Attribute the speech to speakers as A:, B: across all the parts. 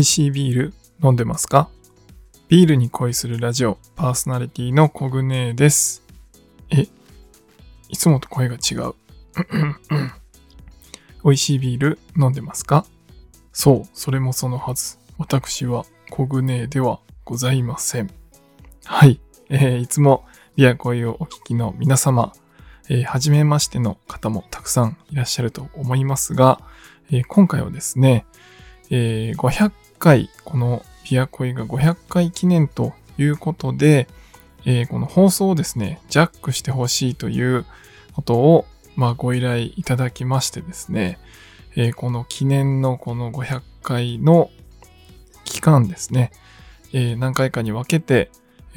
A: 美味しいビール飲んでますか？ビールに恋するラジオパーソナリティのコグネです。え、いつもと声が違う。美味しいビール飲んでますか？そう、それもそのはず。私はコグネではございません。はい、えー、いつもビア恋をお聞きの皆様、えー、初めましての方もたくさんいらっしゃると思いますが、えー、今回はですね、えー、500回、このピアコイが500回記念ということで、えー、この放送をですね、ジャックしてほしいということを、まあ、ご依頼いただきましてですね、えー、この記念のこの500回の期間ですね、えー、何回かに分けて、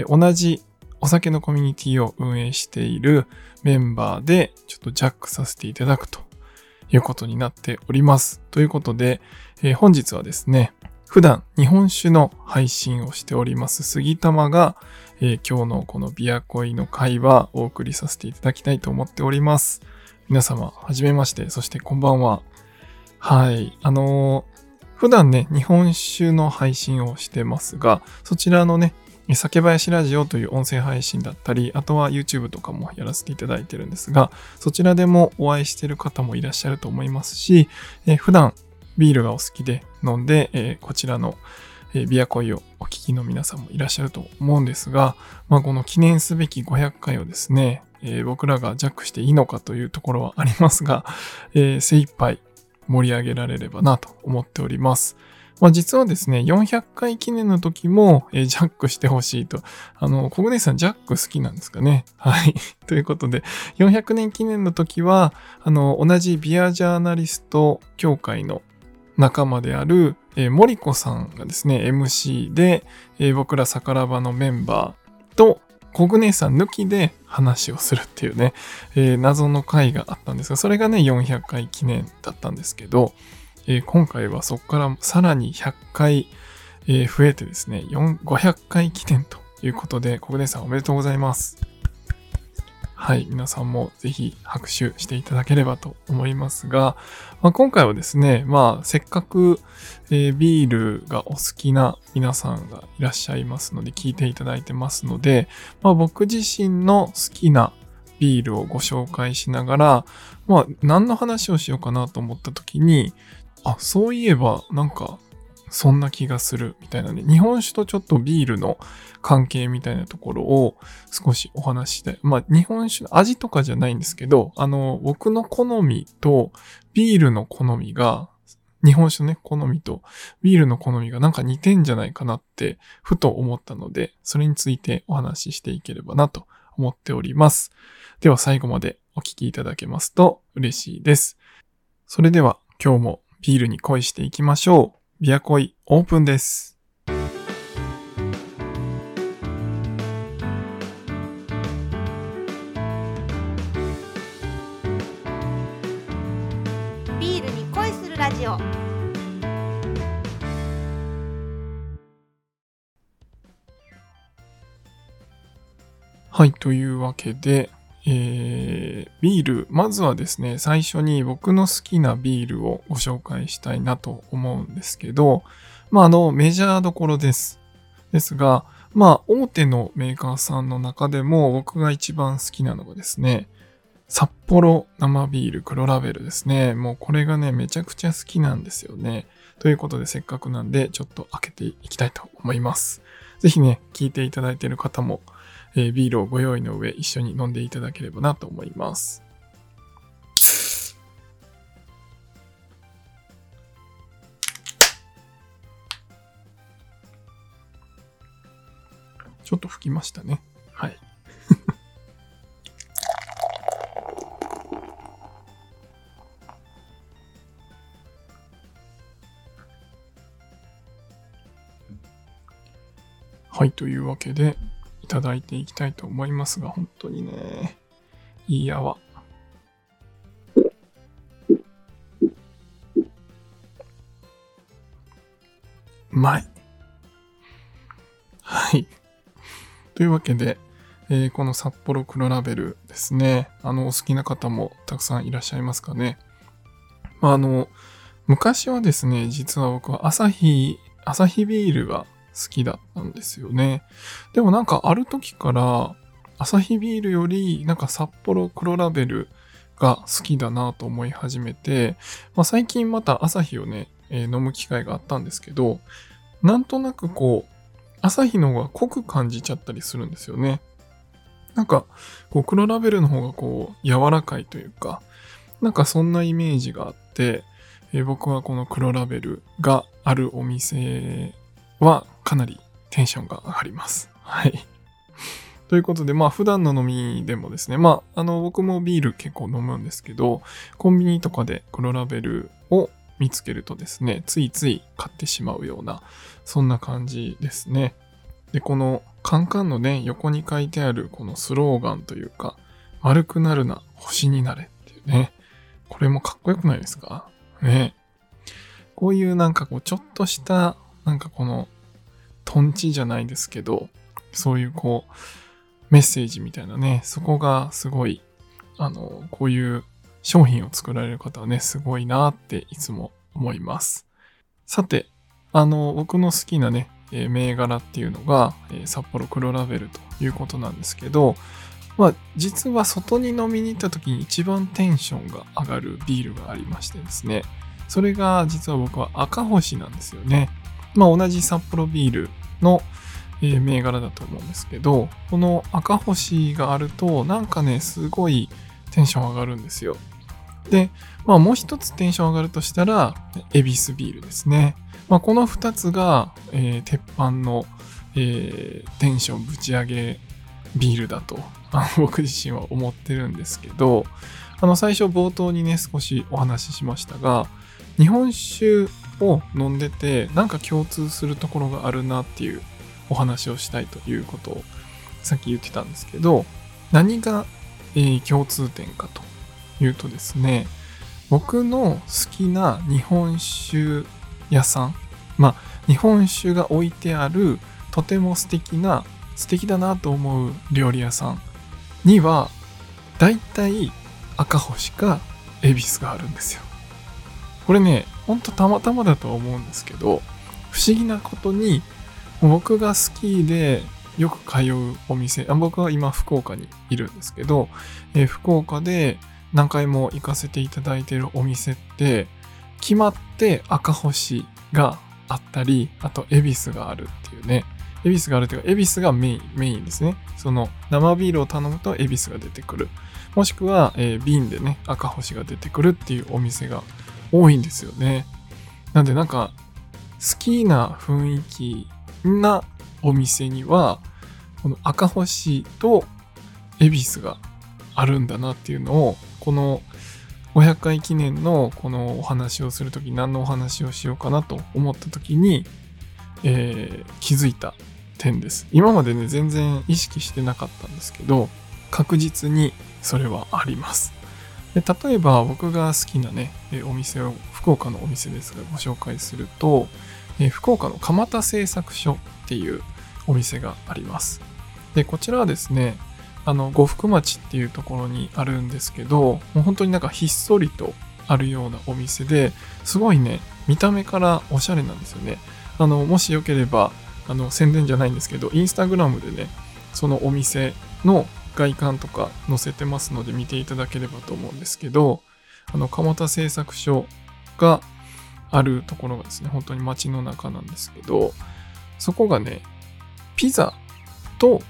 A: 同じお酒のコミュニティを運営しているメンバーでちょっとジャックさせていただくということになっております。ということで、えー、本日はですね、普段日本酒の配信をしております杉玉が、えー、今日のこのビアコイの会話をお送りさせていただきたいと思っております。皆様、はじめまして、そしてこんばんは。はい。あのー、普段ね、日本酒の配信をしてますが、そちらのね、酒林ラジオという音声配信だったり、あとは YouTube とかもやらせていただいてるんですが、そちらでもお会いしてる方もいらっしゃると思いますし、えー、普段ビールがお好きで飲んで、え、こちらの、え、ビアコイをお聞きの皆さんもいらっしゃると思うんですが、まあ、この記念すべき500回をですね、え僕らがジャックしていいのかというところはありますが、え精一杯盛り上げられればなと思っております。まあ、実はですね、400回記念の時も、えー、ジャックしてほしいと。あの、小暮さんジャック好きなんですかね？はい。ということで、400年記念の時は、あの、同じビアジャーナリスト協会の仲間である、えー、森子さんがですね、MC で、えー、僕らサラバのメンバーと、小暮さん抜きで話をするっていうね、えー、謎の回があったんですが、それがね、400回記念だったんですけど、えー、今回はそこからさらに100回、えー、増えてですね、500回記念ということで、国根さんおめでとうございます。はい、皆さんもぜひ拍手していただければと思いますが、まあ、今回はですね、まあ、せっかく、えー、ビールがお好きな皆さんがいらっしゃいますので、聞いていただいてますので、まあ、僕自身の好きなビールをご紹介しながら、まあ、何の話をしようかなと思った時に、あ、そういえば、なんか、そんな気がするみたいなね、日本酒とちょっとビールの関係みたいなところを少しお話して、まあ日本酒の味とかじゃないんですけど、あの、僕の好みとビールの好みが、日本酒のね、好みとビールの好みがなんか似てんじゃないかなって、ふと思ったので、それについてお話ししていければなと思っております。では最後までお聞きいただけますと嬉しいです。それでは今日もビールに恋していきましょう。ビア恋オープンです。
B: ビールに恋するラジオ。
A: はい、というわけで、えー、ビール、まずはですね、最初に僕の好きなビールをご紹介したいなと思うんですけど、まあ、あの、メジャーどころです。ですが、まあ、大手のメーカーさんの中でも僕が一番好きなのがですね、札幌生ビール黒ラベルですね。もうこれがね、めちゃくちゃ好きなんですよね。ということでせっかくなんで、ちょっと開けていきたいと思います。ぜひね、聞いていただいている方も、えー、ビールをご用意の上一緒に飲んでいただければなと思います。ちょっと吹きましたね。はい。はい、というわけで、ただいていきたいと思いますが、本当にね、いい泡。うまい。はい。というわけで、えー、この札幌黒ラベルですね。あの、お好きな方もたくさんいらっしゃいますかね。まあ、あの、昔はですね、実は僕は朝日アサヒビールが好きだったんですよね。でもなんかある時からアサヒビールよりなんか札幌黒ラベルが好きだなと思い始めて、まあ、最近またアサヒをね、えー、飲む機会があったんですけど、なんとなくこう、アサヒの方が濃く感じちゃったりするんですよね。なんか、こう黒ラベルの方がこう柔らかいというか、なんかそんなイメージがあって、えー、僕はこの黒ラベルがあるお店はかなりテンションが上がります。はい。ということで、まあ普段の飲みでもですね、まああの僕もビール結構飲むんですけど、コンビニとかで黒ラベルを見つけるとですね、ついつい買ってしまうような、そんな感じですね。で、このカンカンのね、横に書いてあるこのスローガンというか、丸くなるな、星になれっていうね。これもかっこよくないですか？ね。こういうなんかこう、ちょっとした、なんかこの、トンチじゃないですけど、そういうこう、メッセージみたいなね、そこがすごい、あの、こういう商品を作られる方はね、すごいなっていつも思います。さて、あの、僕の好きなね、え銘柄っていうのが、え札幌黒ラベルということなんですけど、まあ、実は外に飲みに行った時に一番テンションが上がるビールがありましてですね、それが実は僕は赤星なんですよね。まあ、同じ札幌ビールの、えー、銘柄だと思うんですけど、この赤星があると、なんかね、すごいテンション上がるんですよ。で、まあもう一つテンション上がるとしたら、エビスビールですね。まあこの二つが、えー、鉄板の、えー、テンションぶち上げビールだと、あ 僕自身は思ってるんですけど、あの最初冒頭にね、少しお話ししましたが、日本酒を飲んでて、なんか共通するところがあるなっていうお話をしたいということをさっき言ってたんですけど、何が、えー、共通点かというとですね、僕の好きな日本酒屋さん、まあ、日本酒が置いてあるとても素敵な、素敵だなと思う料理屋さんには、だいたい赤星か恵比寿があるんですよ。これね、ほんとたまたまだとは思うんですけど、不思議なことに僕が好きでよく通うお店、あ僕は今福岡にいるんですけど、えー、福岡で何回も行かせていただいているお店って、決まって赤星があったり、あと恵比寿があるっていうね。恵比寿があるというか、恵比寿がメイン、メインですね。その生ビールを頼むと恵比寿が出てくる。もしくは、えー、瓶でね、赤星が出てくるっていうお店が多いんですよね。なんでなんか、好きな雰囲気なお店には、この赤星と恵比寿があるんだなっていうのを、この500回記念のこのお話をするとき何のお話をしようかなと思ったときに、えー、気づいた点です。今までね、全然意識してなかったんですけど、確実にそれはあります。で例えば僕が好きなね、お店を、福岡のお店ですがご紹介すると、え、福岡の蒲田製作所っていうお店があります。で、こちらはですね、あの、呉服町っていうところにあるんですけど、もう本当になんかひっそりとあるようなお店で、すごいね、見た目からおしゃれなんですよね。あの、もしよければ、あの、宣伝じゃないんですけど、インスタグラムでね、そのお店の外観とか載せてますので見ていただければと思うんですけど、あの、蒲田製作所があるところがですね、本当に街の中なんですけど、そこがね、ピザと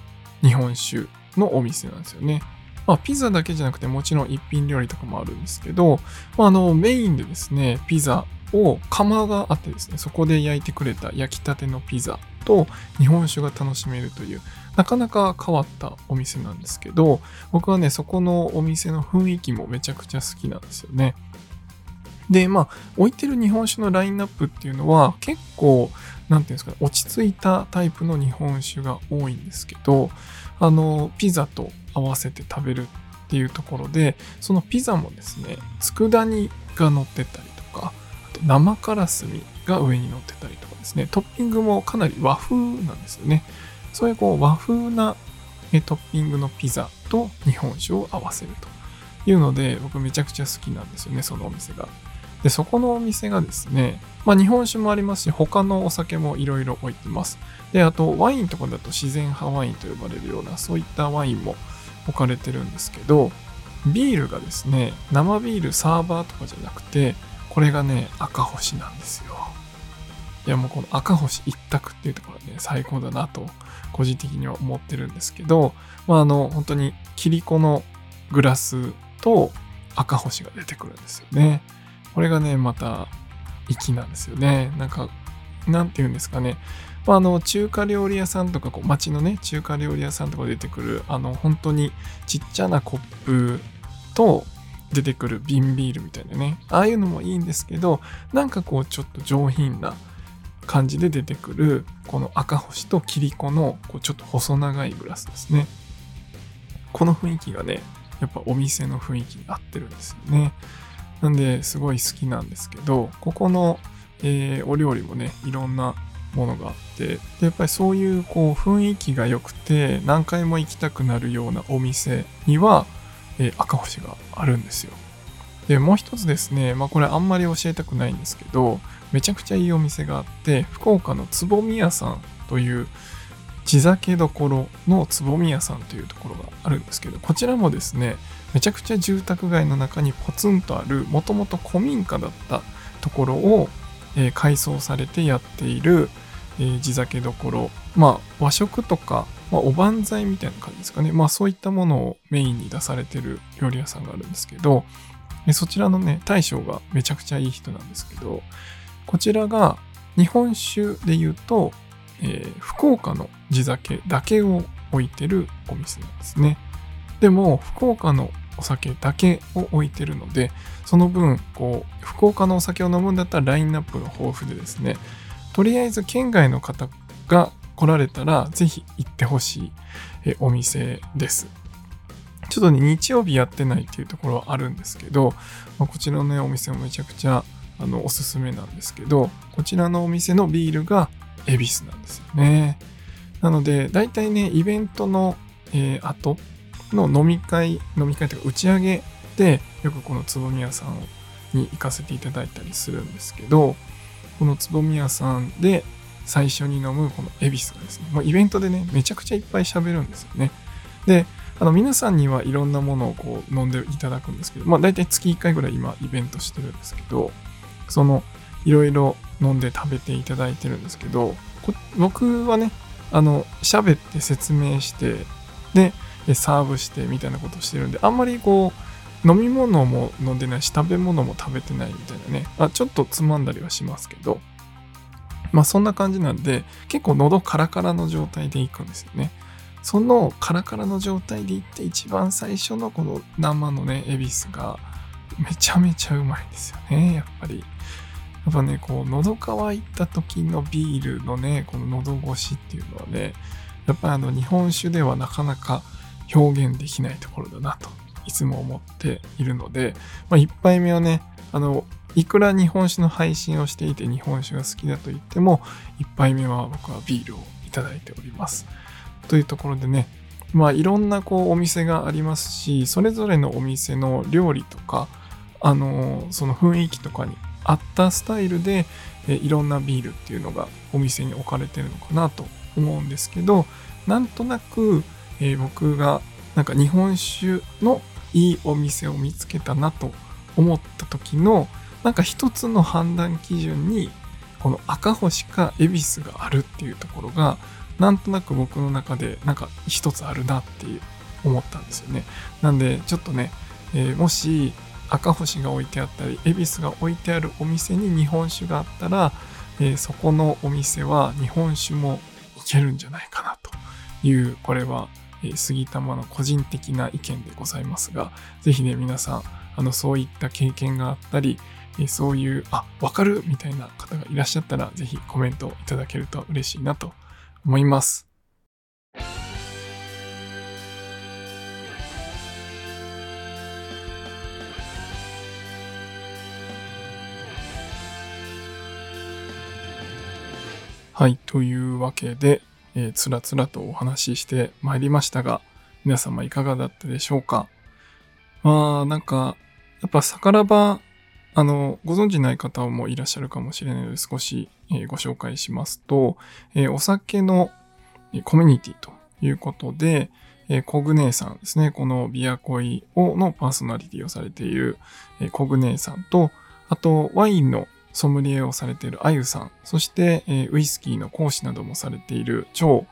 A: 日本酒のお店なんですよね。まあ、ピザだけじゃなくてもちろん一品料理とかもあるんですけど、まあ、あの、メインでですね、ピザを窯があってですね、そこで焼いてくれた焼きたてのピザと日本酒が楽しめるという、なかなか変わったお店なんですけど、僕はね、そこのお店の雰囲気もめちゃくちゃ好きなんですよね。で、まあ、置いてる日本酒のラインナップっていうのは結構、なんていうんですかね、落ち着いたタイプの日本酒が多いんですけど、あの、ピザと合わせて食べるっていうところで、そのピザもですね、佃煮が乗ってたりとか、あと生からすみが上に乗ってたりとかですね、トッピングもかなり和風なんですよね。そういうこう和風なトッピングのピザと日本酒を合わせるというので、僕めちゃくちゃ好きなんですよね、そのお店が。で、そこのお店がですね、まあ日本酒もありますし、他のお酒もいろいろ置いてます。で、あとワインとかだと自然派ワインと呼ばれるような、そういったワインも置かれてるんですけど、ビールがですね、生ビールサーバーとかじゃなくて、これがね、赤星なんですよ。いやもうこの赤星一択っていうところはね、最高だなと、個人的には思ってるんですけど、まああの、本当にキリコのグラスと赤星が出てくるんですよね。これがね、また、粋なんですよね。なんか、なんて言うんですかね。まあ、あの、中華料理屋さんとか、街のね、中華料理屋さんとか出てくる、あの、本当にちっちゃなコップと、出てくる瓶ビールみたいなね。ああいうのもいいんですけど、なんかこう、ちょっと上品な感じで出てくる、この赤星とキリコの、こう、ちょっと細長いグラスですね。この雰囲気がね、やっぱお店の雰囲気に合ってるんですよね。なんですごい好きなんですけど、ここの、えー、お料理もね、いろんなものがあって、でやっぱりそういうこう雰囲気が良くて、何回も行きたくなるようなお店には、えー、赤星があるんですよ。で、もう一つですね、まあこれあんまり教えたくないんですけど、めちゃくちゃいいお店があって、福岡のつぼみ屋さんという地酒どころのつぼみ屋さんというところがあるんですけど、こちらもですね、めちゃくちゃ住宅街の中にポツンとある、もともと古民家だったところを、えー、改装されてやっている、えー、地酒どころ、まあ和食とか、まあ、おばんざいみたいな感じですかね。まあそういったものをメインに出されてる料理屋さんがあるんですけど、でそちらのね、大将がめちゃくちゃいい人なんですけど、こちらが日本酒で言うと、えー、福岡の地酒だけを置いてるお店なんですね。でも、福岡のお酒だけを置いてるので、その分、こう、福岡のお酒を飲むんだったらラインナップが豊富でですね、とりあえず県外の方が来られたら、ぜひ行ってほしいお店です。ちょっとね、日曜日やってないっていうところはあるんですけど、まあ、こちらのね、お店もめちゃくちゃあのおすすめなんですけど、こちらのお店のビールが恵比寿なんですよね。なので、大体ね、イベントの、えー、後の飲み会、飲み会というか打ち上げで、よくこのつぼみ屋さんに行かせていただいたりするんですけど、このつぼみ屋さんで最初に飲むこの恵比寿がですね、まあ、イベントでね、めちゃくちゃいっぱい喋るんですよね。で、あの皆さんにはいろんなものをこう飲んでいただくんですけど、まあ大体月1回ぐらい今イベントしてるんですけど、そのいろいろ飲んで食べていただいてるんですけど、僕はね、あの、喋って説明して、で、サーブしてみたいなことをしてるんで、あんまりこう、飲み物も飲んでないし、食べ物も食べてないみたいなね、あちょっとつまんだりはしますけど、まあそんな感じなんで、結構喉カラカラの状態でいくんですよね。そのカラカラの状態でいって一番最初のこの生のね、恵比寿がめちゃめちゃうまいんですよね、やっぱり。やっぱね、こう、喉乾いた時のビールのね、この喉越しっていうのはね、やっぱりあの、日本酒ではなかなか表現できないところだなと、いつも思っているので、まあ、1杯目はね、あの、いくら日本酒の配信をしていて日本酒が好きだと言っても、1杯目は僕はビールをいただいております。というところでね、まあいろんなこうお店がありますし、それぞれのお店の料理とか、あのその雰囲気とかに合ったスタイルで、えいろんなビールっていうのがお店に置かれてるのかなと思うんですけど、なんとなく、えー、僕がなんか日本酒のいいお店を見つけたなと思った時のなんか一つの判断基準にこの赤星か恵比寿があるっていうところがなんとなく僕の中でなんか一つあるなっていう思ったんですよね。なんでちょっとね、えー、もし赤星が置いてあったり恵比寿が置いてあるお店に日本酒があったら、えー、そこのお店は日本酒もいけるんじゃないかなというこれは、えー、杉玉の個人的な意見でございますが是非ね皆さんあのそういった経験があったり、え、そういうあわかるみたいな方がいらっしゃったら是非コメントいただけると嬉しいなと思います。はい、というわけで、えー、つらつらとお話ししてまいりましたが、皆様いかがだったでしょうか？まあ、なんか、やっぱさからばあの、ご存知ない方もいらっしゃるかもしれないので少し、え、ご紹介しますと、え、お酒のコミュニティということで、えー、コグネーさんですね。このビアコイをのパーソナリティをされている、えー、コグネーさんと、あと、ワインのソムリエをされているあゆさん、そして、え、ウイスキーの講師などもされている超、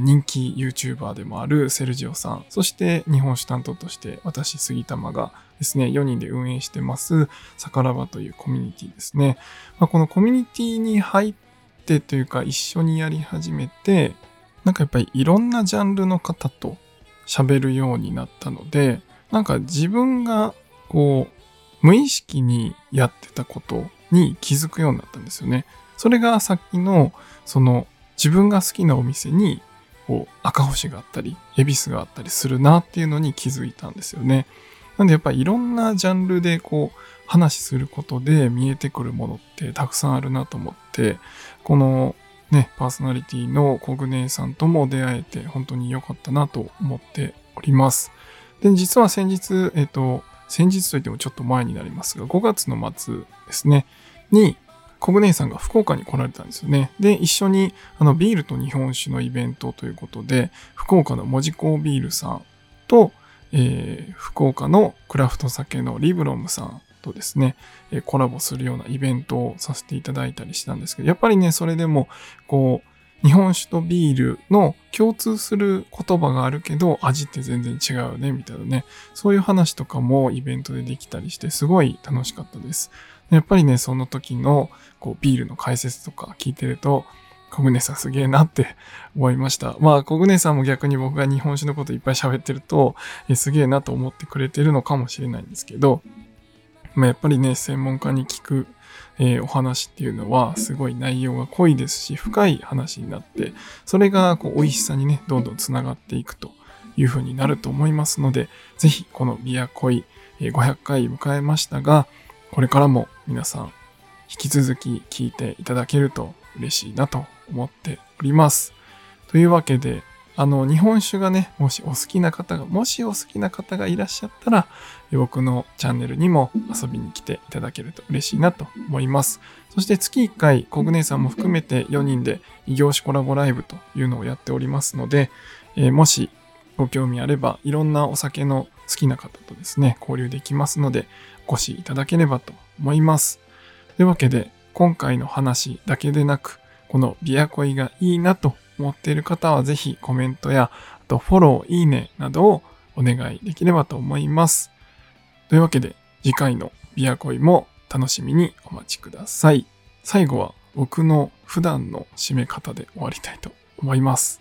A: 人気 YouTuber でもあるセルジオさん、そして日本酒担当として私、杉玉がですね、4人で運営してます、サカラバというコミュニティですね。まあ、このコミュニティに入ってというか一緒にやり始めて、なんかやっぱりいろんなジャンルの方と喋るようになったので、なんか自分がこう、無意識にやってたことに気づくようになったんですよね。それがさっきの、その自分が好きなお店に、こう赤星があったり、恵比寿があったりするなっていうのに気づいたんですよね。なんでやっぱりいろんなジャンルでこう話することで見えてくるものってたくさんあるなと思って、このね、パーソナリティのコグネさんとも出会えて本当に良かったなと思っております。で、実は先日、えっ、と、先日といってもちょっと前になりますが、5月の末ですね、に、コグネイさんが福岡に来られたんですよね。で、一緒に、あの、ビールと日本酒のイベントということで、福岡の門司港ビールさんと、えー、福岡のクラフト酒のリブロムさんとですね、コラボするようなイベントをさせていただいたりしたんですけど、やっぱりね、それでも、こう、日本酒とビールの共通する言葉があるけど、味って全然違うね、みたいなね。そういう話とかもイベントでできたりして、すごい楽しかったです。やっぱりね、その時の、こう、ビールの解説とか聞いてると、コグネさんすげえなって思いました。まあ、コグネさんも逆に僕が日本酒のこといっぱい喋ってると、えすげえなと思ってくれてるのかもしれないんですけど、ま、やっぱりね、専門家に聞く、えー、お話っていうのはすごい内容が濃いですし、深い話になって、それがこう美味しさにね、どんどんつながっていくという風になると思いますので、ぜひこのビアコイ、500回迎えましたが、これからも皆さん引き続き聞いていただけると嬉しいなと思っております。というわけで、あの、日本酒がね、もしお好きな方が、もしお好きな方がいらっしゃったら、僕のチャンネルにも遊びに来ていただけると嬉しいなと思います。そして月1回、コグネさんも含めて4人で異業種コラボライブというのをやっておりますので、えー、もしご興味あれば、いろんなお酒の好きな方とですね、交流できますので、お越しいただければと思います。というわけで、今回の話だけでなく、このビアコイがいいなと思っている方はぜひコメントや、あとフォロー、いいねなどをお願いできればと思います。というわけで、次回のビアコイも楽しみにお待ちください。最後は僕の普段の締め方で終わりたいと思います。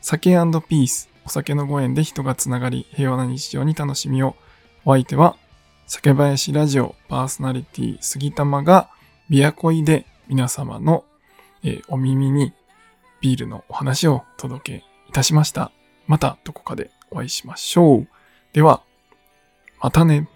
A: 酒ピース、お酒のご縁で人がつながり、平和な日常に楽しみを。お相手は、酒林ラジオパーソナリティ杉玉がビアコイで皆様の、えー、お耳にビールのお話をお届けいたしました。またどこかでお会いしましょう。では、またね。